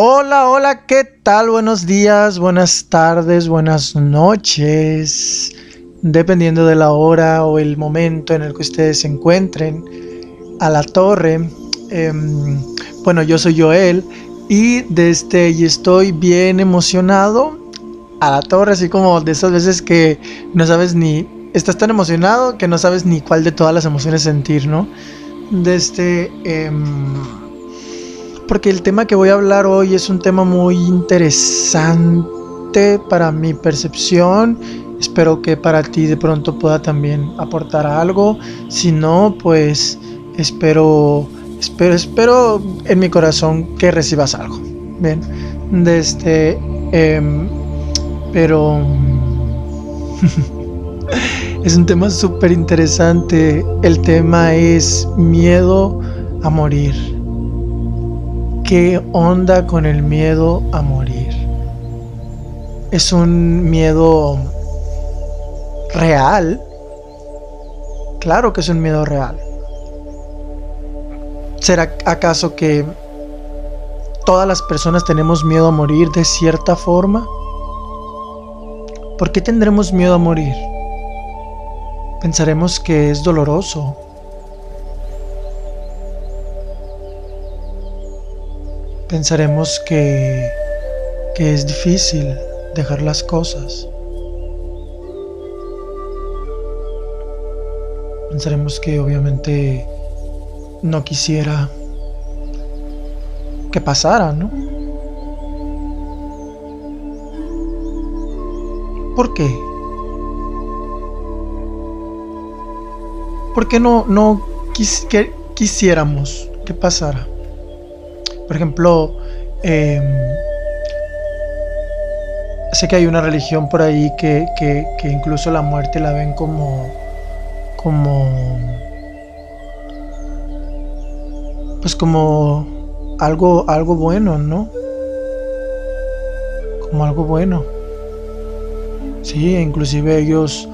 Hola, hola, ¿qué tal? Buenos días, buenas tardes, buenas noches. Dependiendo de la hora o el momento en el que ustedes se encuentren. A la torre. Em, bueno, yo soy Joel y desde y estoy bien emocionado. A la torre, así como de esas veces que no sabes ni. Estás tan emocionado que no sabes ni cuál de todas las emociones sentir, ¿no? Desde. Em, porque el tema que voy a hablar hoy es un tema muy interesante para mi percepción. Espero que para ti de pronto pueda también aportar algo. Si no, pues espero, espero, espero en mi corazón que recibas algo. Bien, desde, em, pero es un tema súper interesante. El tema es miedo a morir. ¿Qué onda con el miedo a morir? ¿Es un miedo real? Claro que es un miedo real. ¿Será acaso que todas las personas tenemos miedo a morir de cierta forma? ¿Por qué tendremos miedo a morir? Pensaremos que es doloroso, pensaremos que, que es difícil dejar las cosas. Pensaremos que obviamente no quisiera que pasara, ¿no? ¿Por qué? ¿Por qué no, no quisiéramos que pasara? Por ejemplo, em, sé que hay una religión por ahí que, incluso la muerte la ven como, como, pues como algo, algo bueno, ¿no? Como algo bueno. Sí, inclusive ellos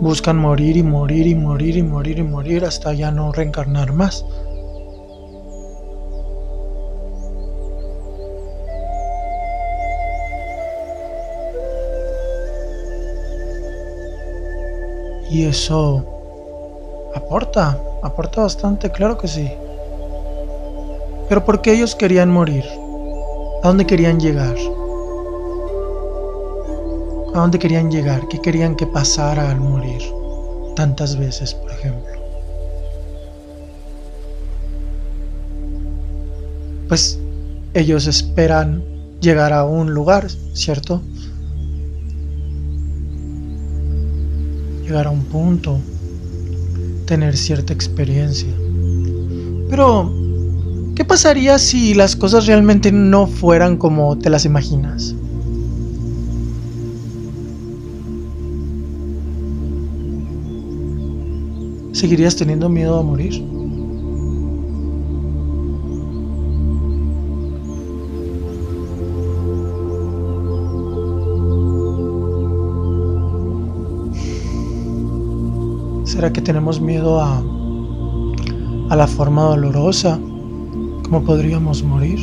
buscan morir y morir y morir y morir y morir hasta ya no reencarnar más. Y eso aporta, aporta bastante, claro que sí. Pero ¿por qué ellos querían morir? ¿A dónde querían llegar? ¿A dónde querían llegar? ¿Qué querían que pasara al morir? Tantas veces, por ejemplo. Pues ellos esperan llegar a un lugar, ¿cierto? Llegar a un punto, tener cierta experiencia. Pero, ¿qué pasaría si las cosas realmente no fueran como te las imaginas? ¿Seguirías teniendo miedo a morir? ¿Será que tenemos miedo a, a la forma dolorosa? ¿Cómo podríamos morir?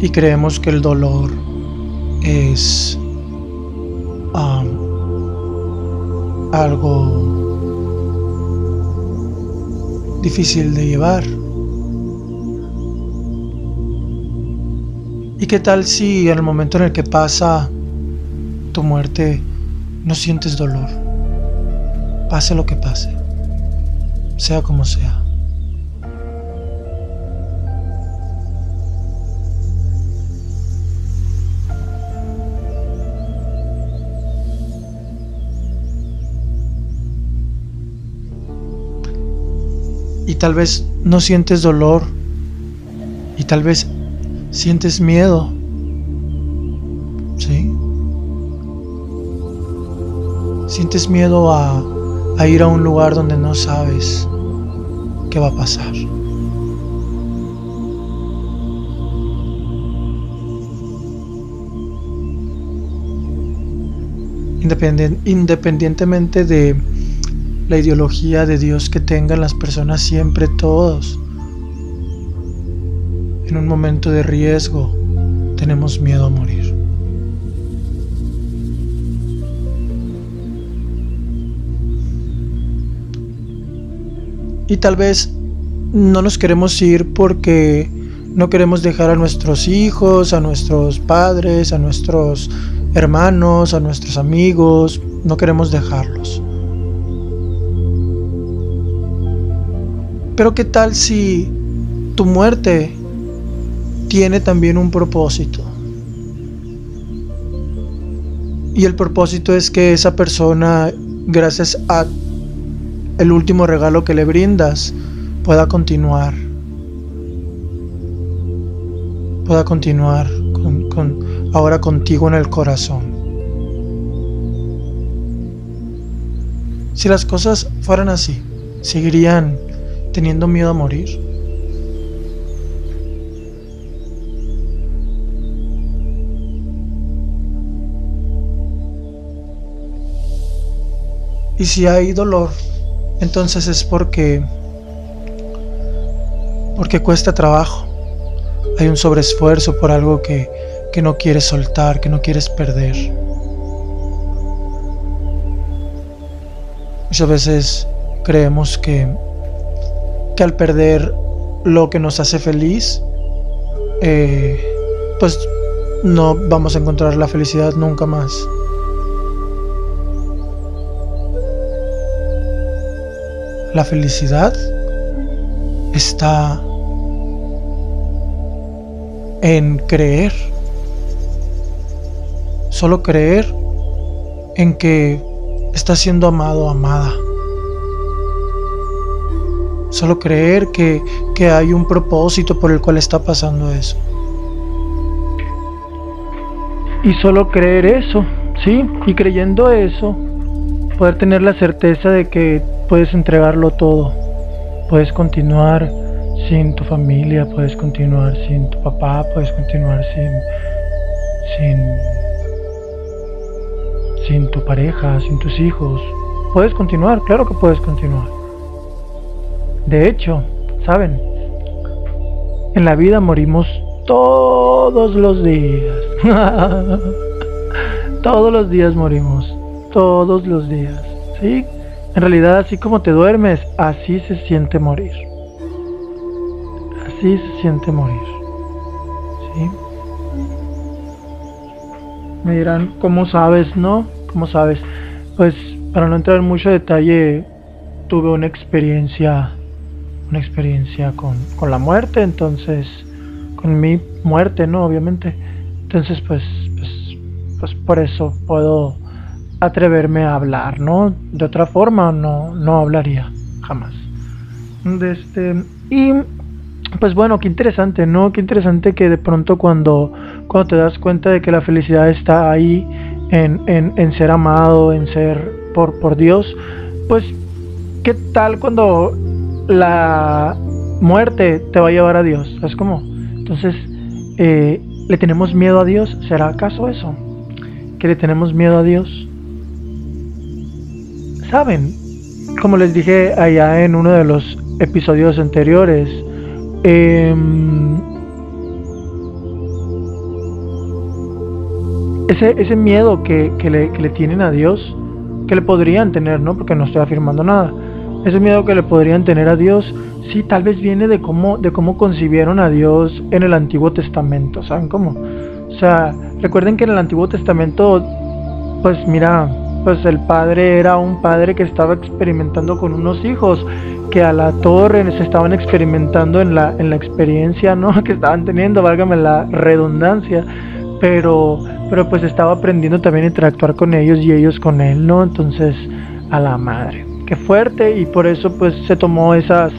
Y creemos que el dolor es algo difícil de llevar. ¿Y qué tal si en el momento en el que pasa tu muerte no sientes dolor, pase lo que pase, sea como sea. Y tal vez no sientes dolor y tal vez sientes miedo Sientes miedo a, ir a un lugar donde no sabes qué va a pasar. independientemente de la ideología de Dios que tengan las personas, siempre todos en un momento de riesgo tenemos miedo a morir. Y tal vez no nos queremos ir porque no queremos dejar a nuestros hijos, a nuestros padres, a nuestros hermanos, a nuestros amigos, no queremos dejarlos. Pero ¿qué tal si tu muerte tiene también un propósito? Y el propósito es que esa persona, gracias a el último regalo que le brindas pueda continuar. Pueda continuar con, ahora contigo en el corazón. Si las cosas fueran así, ¿seguirían teniendo miedo a morir? Y si hay dolor, entonces es porque porque cuesta trabajo. Hay un sobreesfuerzo por algo que, que no quieres soltar, que no quieres perder. Muchas veces creemos que, que al perder lo que nos hace feliz, eh, pues no vamos a encontrar la felicidad nunca más. La felicidad está en creer, solo creer en que está siendo amado amada. Solo creer que, que hay un propósito por el cual está pasando eso. Y solo creer eso, ¿sí? Y creyendo eso, poder tener la certeza de que puedes entregarlo todo. Puedes continuar sin tu familia, puedes continuar sin tu papá, puedes continuar sin, sin, sin tu pareja, sin tus hijos. Puedes continuar, claro que puedes continuar. De hecho, ¿saben? En la vida morimos todos los días. todos los días morimos. Todos los días. ¿Sí? En realidad, así como te duermes, así se siente morir. Así se siente morir. ¿Sí? Me dirán, ¿cómo sabes, no? ¿Cómo sabes? Pues para no entrar en mucho detalle, tuve una experiencia, una experiencia con, con la muerte, entonces, con mi muerte, ¿no? Obviamente. Entonces, pues, pues, pues por eso puedo atreverme a hablar, ¿no? De otra forma no, no hablaría, jamás. De este, y pues bueno, qué interesante, ¿no? Qué interesante que de pronto cuando, cuando te das cuenta de que la felicidad está ahí en, en, en ser amado, en ser por, por Dios, pues qué tal cuando la muerte te va a llevar a Dios, ¿sabes cómo? Entonces, eh, ¿le tenemos miedo a Dios? ¿Será acaso eso? ¿Que le tenemos miedo a Dios? Saben, como les dije allá en uno de los episodios anteriores, em, ese, ese miedo que, le, que le tienen a Dios, que le podrían tener, ¿no? Porque no estoy afirmando nada. Ese miedo que le podrían tener a Dios, sí, tal vez viene de cómo, de cómo concibieron a Dios en el Antiguo Testamento, ¿saben cómo? O sea, recuerden que en el Antiguo Testamento, pues mira, pues el padre era un padre que estaba experimentando con unos hijos que a la torre se estaban experimentando en la, en la experiencia ¿no? que estaban teniendo, válgame la redundancia, pero, pero pues estaba aprendiendo también a interactuar con ellos y ellos con él, ¿no? Entonces, a la madre. Qué fuerte y por eso pues se tomó esas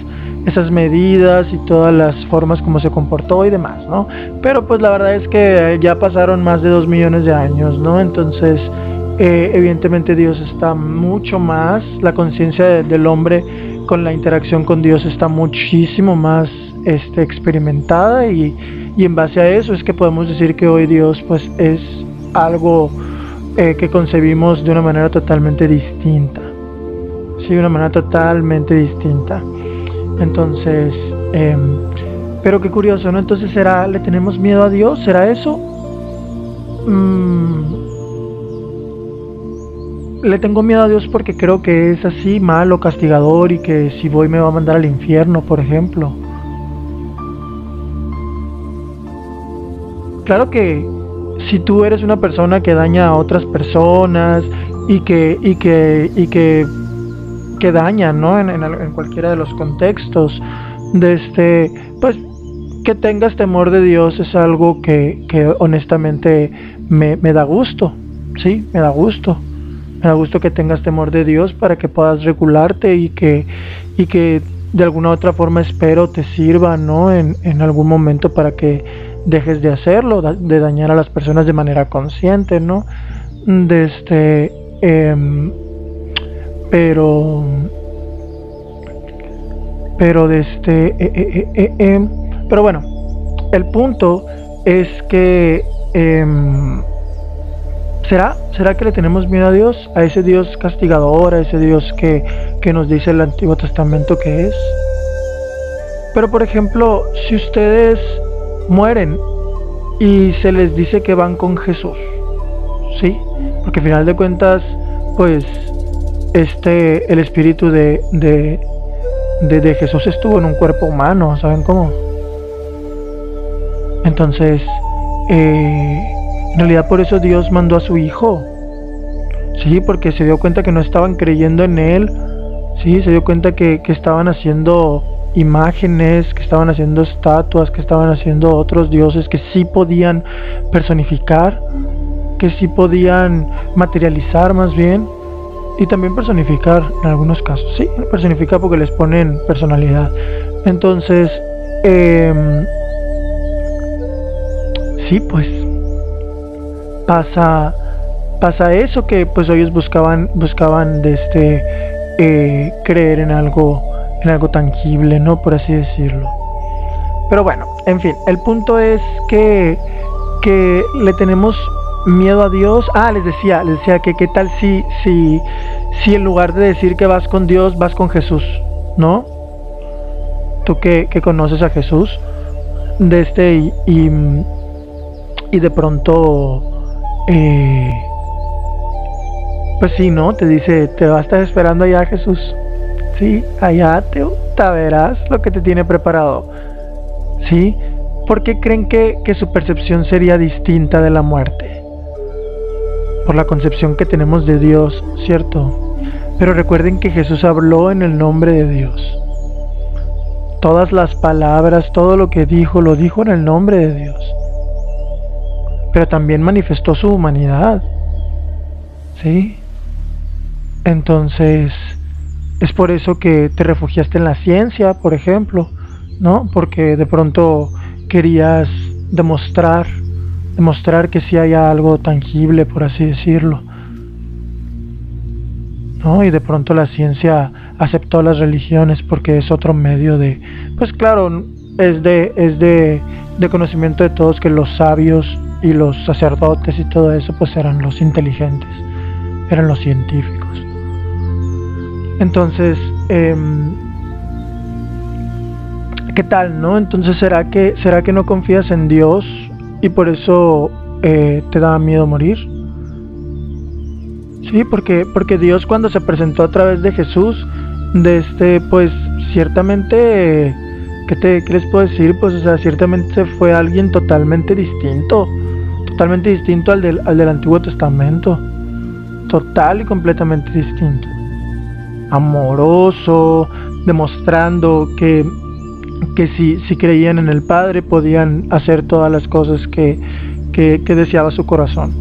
esas medidas y todas las formas como se comportó y demás, ¿no? Pero pues la verdad es que ya pasaron más de dos millones de años, ¿no? Entonces eh, evidentemente Dios está mucho más, la conciencia del hombre con la interacción con Dios está muchísimo más este, experimentada y, en base a eso es que podemos decir que hoy Dios pues es algo eh, que concebimos de una manera totalmente distinta. Sí, de una manera totalmente distinta. Entonces, em, Pero qué curioso, ¿no? Entonces, ¿será, ¿le tenemos miedo a Dios? ¿Será eso? Mm, le tengo miedo a Dios porque creo que es así, malo, castigador y que si voy me va a mandar al infierno, por ejemplo. Claro que si tú eres una persona que daña a otras personas y que, y que, y que, daña, ¿no? En, en, cualquiera de los contextos, de este, pues que tengas temor de Dios es algo que, que honestamente me, me da gusto, sí, me da gusto. Me da gusto que tengas temor de Dios para que puedas regularte y que, y que de alguna otra forma espero te sirva, ¿no? En, en algún momento para que dejes de hacerlo, de dañar a las personas de manera consciente, ¿no? De este, em, pero, pero de este, eh, eh, eh, em, pero bueno, el punto es que em, ¿Será? ¿Será que le tenemos miedo a Dios? A ese Dios castigador, a ese Dios que, que, nos dice el Antiguo Testamento que es. Pero por ejemplo, si ustedes mueren y se les dice que van con Jesús. ¿Sí? Porque al final de cuentas, pues, este, el espíritu de, de, de, Jesús estuvo en un cuerpo humano, ¿saben cómo? Entonces, eh, realidad por eso Dios mandó a su Hijo. Sí, porque se dio cuenta que no estaban creyendo en Él. Sí, se dio cuenta que, que estaban haciendo imágenes, que estaban haciendo estatuas, que estaban haciendo otros dioses que sí podían personificar, que sí podían materializar más bien y también personificar en algunos casos. Sí, personificar porque les ponen personalidad. Entonces, em, sí, pues pasa pasa eso que pues ellos buscaban buscaban de este eh, creer en algo en algo tangible, ¿no? Por así decirlo. Pero bueno, en fin, el punto es que, que le tenemos miedo a Dios. Ah, les decía, les decía que qué tal si, si, si en lugar de decir que vas con Dios, vas con Jesús, ¿no? Tú que, que conoces a Jesús, de este y, y, de pronto, eh, pues sí, ¿no? Te dice, te va a estar esperando allá Jesús. Sí, allá te, verás lo que te tiene preparado. ¿Sí? ¿Por qué creen que, que su percepción sería distinta de la muerte? Por la concepción que tenemos de Dios, ¿cierto? Pero recuerden que Jesús habló en el nombre de Dios. Todas las palabras, todo lo que dijo, lo dijo en el nombre de Dios. Pero también manifestó su humanidad. ¿Sí? Entonces, es por eso que te refugiaste en la ciencia, por ejemplo, ¿no? Porque de pronto querías demostrar, demostrar que sí hay algo tangible, por así decirlo. ¿No? Y de pronto la ciencia aceptó las religiones porque es otro medio de, pues claro, es de, es de, de conocimiento de todos que los sabios y los sacerdotes y todo eso pues eran los inteligentes, eran los científicos. Entonces, em, ¿qué tal, no? Entonces, ¿será que, ¿será que no confías en Dios y por eso eh, te da miedo morir? Sí, porque, porque Dios cuando se presentó a través de Jesús, de este, pues ciertamente, ¿qué, te, ¿qué les puedo decir? Pues, o sea, ciertamente fue alguien totalmente distinto, totalmente distinto al del, al del Antiguo Testamento, total y completamente distinto amoroso, demostrando que, que si, si, creían en el Padre podían hacer todas las cosas que, que, deseaba su corazón.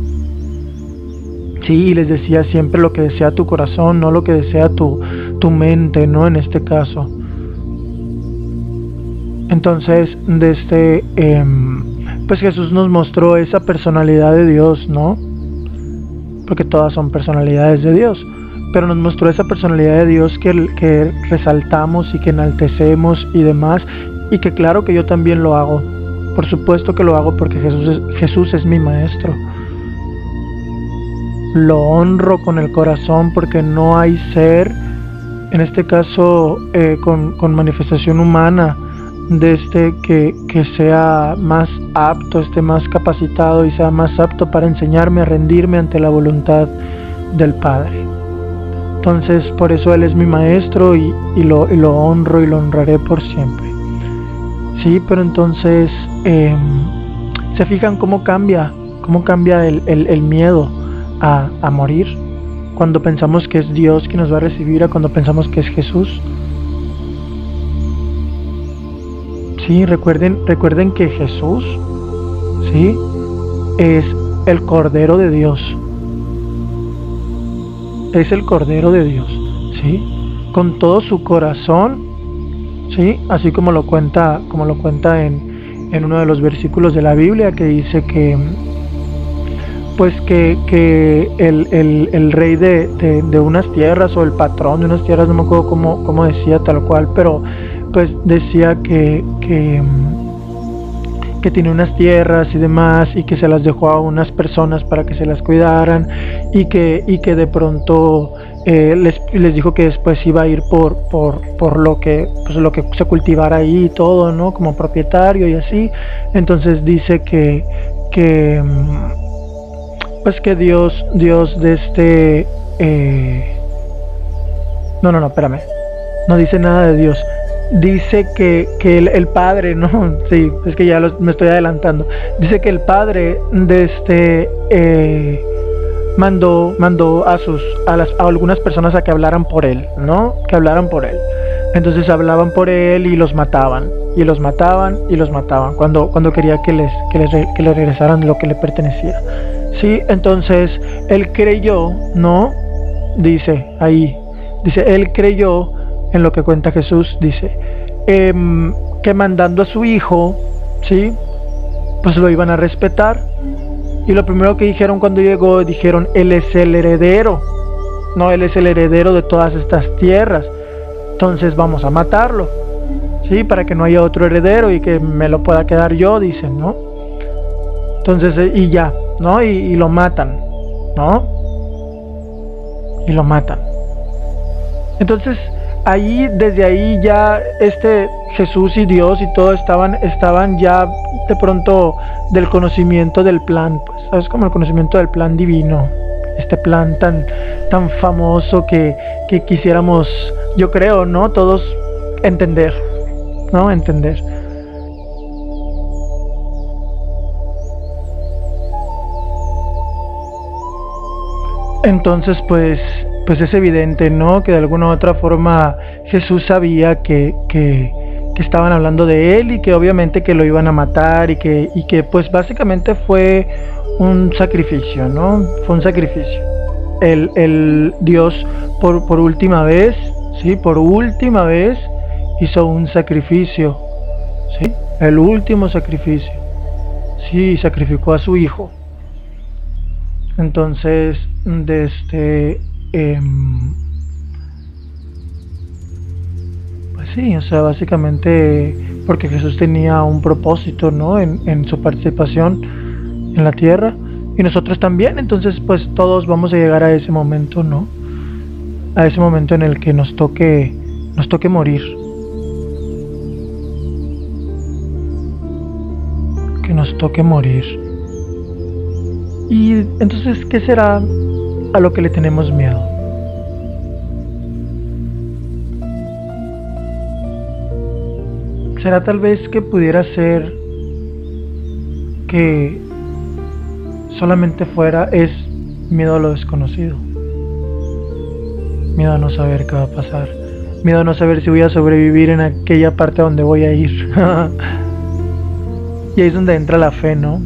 Sí, les decía siempre lo que desea tu corazón, no lo que desea tu, tu mente, ¿no? En este caso. Entonces, desde, em, pues Jesús nos mostró esa personalidad de Dios, ¿no? Porque todas son personalidades de Dios pero nos mostró esa personalidad de Dios que, resaltamos y que enaltecemos y demás, y que claro que yo también lo hago. Por supuesto que lo hago porque Jesús es, Jesús es mi maestro. Lo honro con el corazón porque no hay ser, en este caso eh, con, con manifestación humana, de este que, que sea más apto, esté más capacitado y sea más apto para enseñarme a rendirme ante la voluntad del Padre. Entonces, por eso Él es mi maestro y, lo, lo, honro y lo honraré por siempre. Sí, pero entonces, em, ¿se fijan cómo cambia? ¿Cómo cambia el, miedo a, a morir? Cuando pensamos que es Dios quien nos va a recibir, a cuando pensamos que es Jesús. Sí, recuerden, recuerden que Jesús, sí, es el Cordero de Dios. Es el Cordero de Dios, sí, con todo su corazón, sí, así como lo cuenta, como lo cuenta en, en uno de los versículos de la Biblia que dice que pues que, que el, el, rey de, de, unas tierras o el patrón de unas tierras, no me acuerdo cómo, cómo decía tal cual, pero pues decía que, que, que tiene unas tierras y demás y que se las dejó a unas personas para que se las cuidaran y que, y que de pronto eh, les, les, dijo que después iba a ir por, por, por lo que pues lo que se cultivara ahí y todo, ¿no? Como propietario y así. Entonces dice que, que pues que Dios, Dios de este eh, no, no, no, espérame. No dice nada de Dios dice que, que el, padre, ¿no? Sí, es que ya me estoy adelantando. Dice que el padre de este eh, mandó, mandó a sus a, las, a algunas personas a que hablaran por él, ¿no? Que hablaran por él. Entonces hablaban por él y los mataban, y los mataban y los mataban cuando, cuando quería que les, que les, que regresaran lo que le pertenecía. Sí, entonces él creyó, ¿no? Dice ahí, dice, él creyó en lo que cuenta Jesús, dice, em, que mandando a su hijo, ¿sí? Pues lo iban a respetar. Y lo primero que dijeron cuando llegó, dijeron, Él es el heredero. No, Él es el heredero de todas estas tierras. Entonces vamos a matarlo. ¿Sí? Para que no haya otro heredero y que me lo pueda quedar yo, dicen, ¿no? Entonces, eh, y ya, ¿no? Y, y lo matan, ¿no? Y lo matan. Entonces, ahí, desde ahí ya este Jesús y Dios y todo estaban, estaban ya de pronto del conocimiento del plan, pues, ¿sabes? Como el conocimiento del plan divino, este plan tan, tan famoso que, que quisiéramos, yo creo, ¿no? Todos entender, ¿no? Entender. Entonces, pues pues es evidente, ¿no? Que de alguna u otra forma Jesús sabía que, que, estaban hablando de él y que obviamente que lo iban a matar y que, y que pues básicamente fue un sacrificio, ¿no? Fue un sacrificio. El, el Dios por, por última vez, ¿sí? Por última vez hizo un sacrificio, ¿sí? El último sacrificio. Sí, sacrificó a su hijo. Entonces, de este, Em, pues sí, o sea, básicamente porque Jesús tenía un propósito, ¿no? En, su participación en la tierra y nosotros también, entonces pues todos vamos a llegar a ese momento, ¿no? A ese momento en el que nos toque, nos toque morir. Que nos toque morir. Y entonces, ¿qué será a lo que le tenemos miedo. ¿Será tal vez que pudiera ser que solamente fuera es miedo a lo desconocido? Miedo a no saber qué va a pasar. Miedo a no saber si voy a sobrevivir en aquella parte donde voy a ir. y ahí es donde entra la fe, ¿no?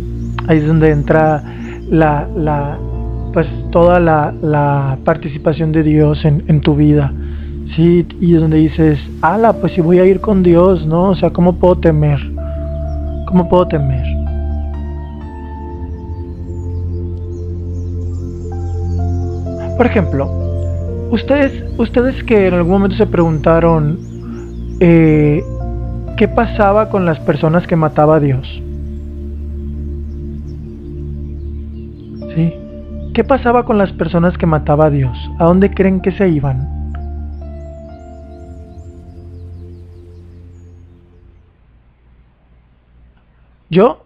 Ahí es donde entra la, la, pues toda la, participación de Dios en, tu vida. Sí, y donde dices, ala, pues si voy a ir con Dios, ¿no? O sea, ¿cómo puedo temer? ¿Cómo puedo temer? Por ejemplo, ustedes, ustedes que en algún momento se preguntaron eh, qué pasaba con las personas que mataba a Dios. ¿Sí? ¿Qué pasaba con las personas que mataba a Dios? ¿A dónde creen que se iban? Yo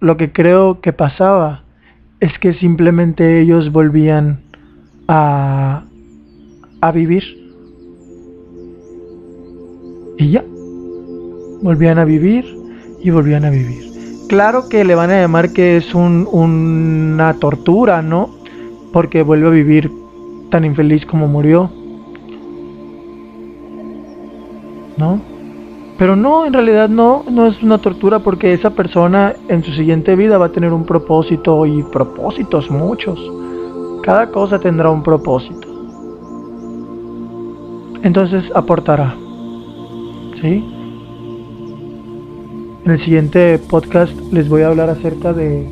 lo que creo que pasaba es que simplemente ellos volvían a, a vivir. Y ya. Volvían a vivir y volvían a vivir. Claro que le van a llamar que es un, una tortura, ¿no? Porque vuelve a vivir tan infeliz como murió. ¿No? Pero no, en realidad no, no es una tortura porque esa persona en su siguiente vida va a tener un propósito y propósitos muchos. Cada cosa tendrá un propósito. Entonces aportará. ¿Sí? En el siguiente podcast les voy a hablar acerca de,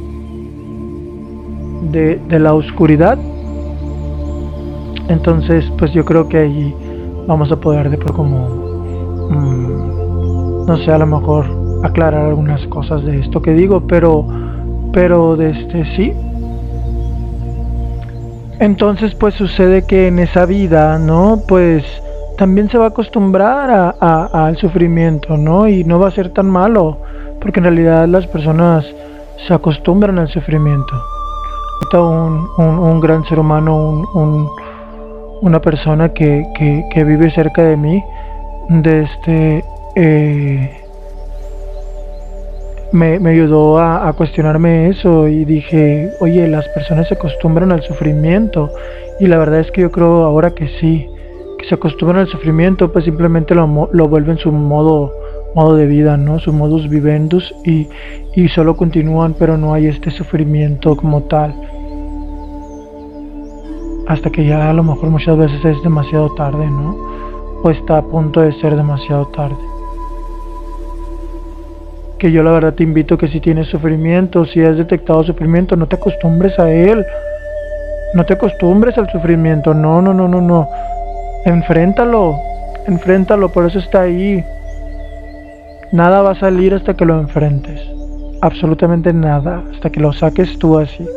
de, la oscuridad. Entonces, pues yo creo que ahí vamos a poder de por como... Mm, no sé, a lo mejor aclarar algunas cosas de esto que digo, pero, pero de este sí. Entonces, pues sucede que en esa vida, ¿no? Pues también se va a acostumbrar al sufrimiento, ¿no? Y no va a ser tan malo, porque en realidad las personas se acostumbran al sufrimiento. Un, un, gran ser humano, un, una persona que, vive cerca de mí, de este, eh, me, ayudó a, cuestionarme eso y dije, oye, las personas se acostumbran al sufrimiento y la verdad es que yo creo ahora que sí, se acostumbran al sufrimiento, pues simplemente lo, lo vuelven su modo, modo de vida, ¿no? Su modus vivendus y, y solo continúan, pero no hay este sufrimiento como tal. Hasta que ya a lo mejor muchas veces es demasiado tarde, ¿no? O está a punto de ser demasiado tarde que yo la verdad te invito que si tienes sufrimiento, si has detectado sufrimiento, no te acostumbres a él. No te acostumbres al sufrimiento, no, no, no, no, no. Enfréntalo, enfréntalo, por eso está ahí. Nada va a salir hasta que lo enfrentes. Absolutamente nada, hasta que lo saques tú así.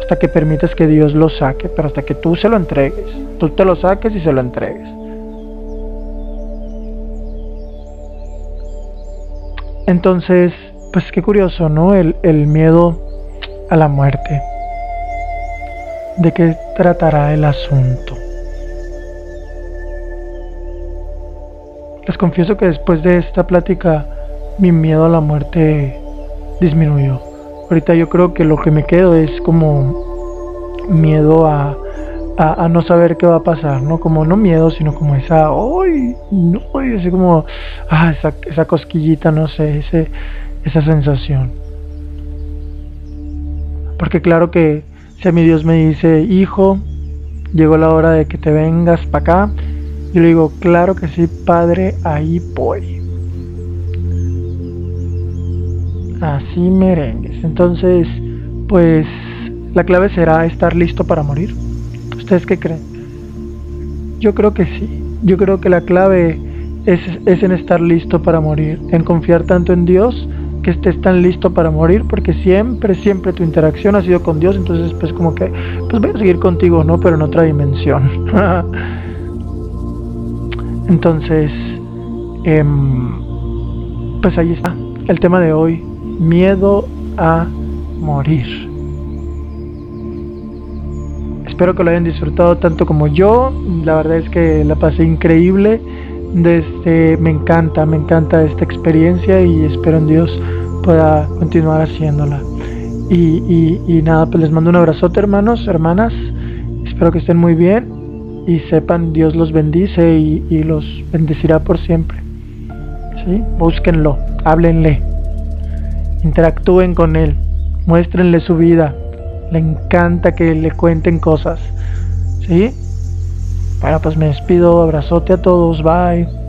Hasta que permitas que Dios lo saque, pero hasta que tú se lo entregues. Tú te lo saques y se lo entregues. Entonces, pues qué curioso, ¿no? El, miedo a la muerte. ¿De qué tratará el asunto? Les confieso que después de esta plática mi miedo a la muerte disminuyó. Ahorita yo creo que lo que me quedo es como miedo a, a, no saber qué va a pasar, ¿no? Como no miedo, sino como esa, ¡ay! No, así como, ah, esa, esa cosquillita, no sé, ese, esa sensación. Porque claro que si a mi Dios me dice, hijo, llegó la hora de que te vengas para acá, yo le digo, claro que sí, padre, ahí voy. Así merengues. Entonces, pues la clave será estar listo para morir. ¿Ustedes qué creen? Yo creo que sí. Yo creo que la clave es, en estar listo para morir, en confiar tanto en Dios que estés tan listo para morir, porque siempre, siempre tu interacción ha sido con Dios, entonces pues como que, pues voy a seguir contigo, ¿no? Pero en otra dimensión. entonces, em, pues ahí está el tema de hoy, miedo a morir. Espero que lo hayan disfrutado tanto como yo. La verdad es que la pasé increíble. Desde, me encanta, me encanta esta experiencia y espero en Dios pueda continuar haciéndola. Y, nada, pues les mando un abrazote hermanos, hermanas. Espero que estén muy bien y sepan Dios los bendice y, y los bendecirá por siempre. ¿Sí? Búsquenlo, háblenle, interactúen con Él, muéstrenle su vida, le encanta que le cuenten cosas. ¿Sí? Bueno, pues me despido, abrazote a todos, bye.